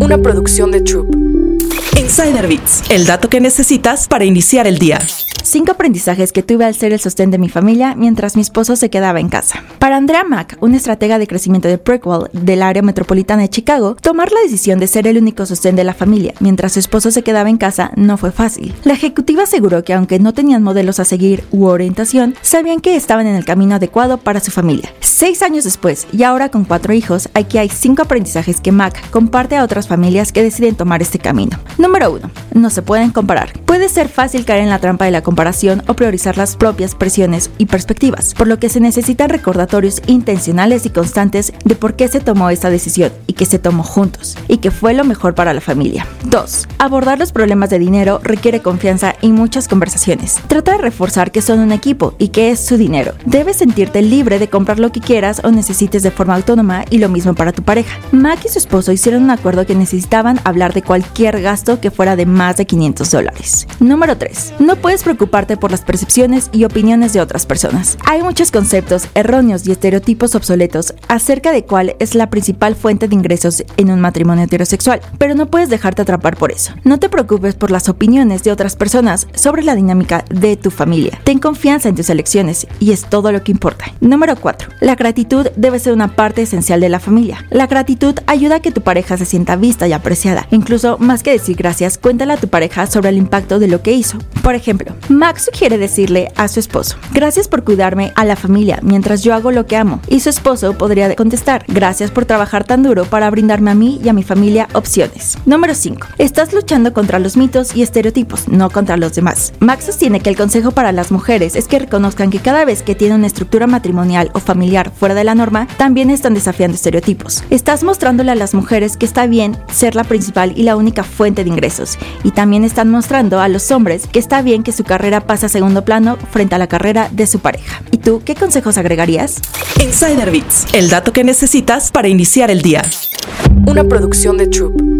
Una producción de Troop. Insider Bits, el dato que necesitas para iniciar el día. Cinco aprendizajes que tuve al ser el sostén de mi familia mientras mi esposo se quedaba en casa. Para Andrea Mack, una estratega de crecimiento de Prequel del área metropolitana de Chicago, tomar la decisión de ser el único sostén de la familia mientras su esposo se quedaba en casa no fue fácil. La ejecutiva aseguró que aunque no tenían modelos a seguir u orientación, sabían que estaban en el camino adecuado para su familia. Seis años después, y ahora con cuatro hijos, aquí hay cinco aprendizajes que Mack comparte a otras familias que deciden tomar este camino. Número 1. No se pueden comparar. Puede ser fácil caer en la trampa de la comparación o priorizar las propias presiones y perspectivas, por lo que se necesitan recordatorios intencionales y constantes de por qué se tomó esta decisión y que se tomó juntos, y que fue lo mejor para la familia. 2. Abordar los problemas de dinero requiere confianza y muchas conversaciones. Trata de reforzar que son un equipo y que es su dinero. Debes sentirte libre de comprar lo que quieras o necesites de forma autónoma y lo mismo para tu pareja. Mac y su esposo hicieron un acuerdo que necesitaban hablar de cualquier gasto que fuera de más de 500 dólares. Número 3. No puedes preocuparte por las percepciones y opiniones de otras personas. Hay muchos conceptos erróneos y estereotipos obsoletos acerca de cuál es la principal fuente de ingresos en un matrimonio heterosexual, pero no puedes dejarte atrapar por eso. No te preocupes por las opiniones de otras personas sobre la dinámica de tu familia. Ten confianza en tus elecciones y es todo lo que importa. Número 4. La gratitud debe ser una parte esencial de la familia. La gratitud ayuda a que tu pareja se sienta vista y apreciada. Incluso más que decir gracias, cuéntale a tu pareja sobre el impacto de lo que hizo. Por ejemplo, Max sugiere decirle a su esposo, gracias por cuidarme a la familia mientras yo hago lo que amo. Y su esposo podría contestar, gracias por trabajar tan duro para brindarme a mí y a mi familia opciones. Número 5. Estás luchando contra los mitos y estereotipos, no contra los demás. Max sostiene que el consejo para las mujeres es que reconozcan que cada vez que tienen una estructura matrimonial o familiar fuera de la norma, también están desafiando estereotipos. Estás mostrándole a las mujeres que está bien ser la principal y la única fuente de ingresos, y también están mostrando a los hombres que está bien que su carrera pase a segundo plano frente a la carrera de su pareja. ¿Y tú qué consejos agregarías? Insider Bits, el dato que necesitas para iniciar el día. Una producción de Troop.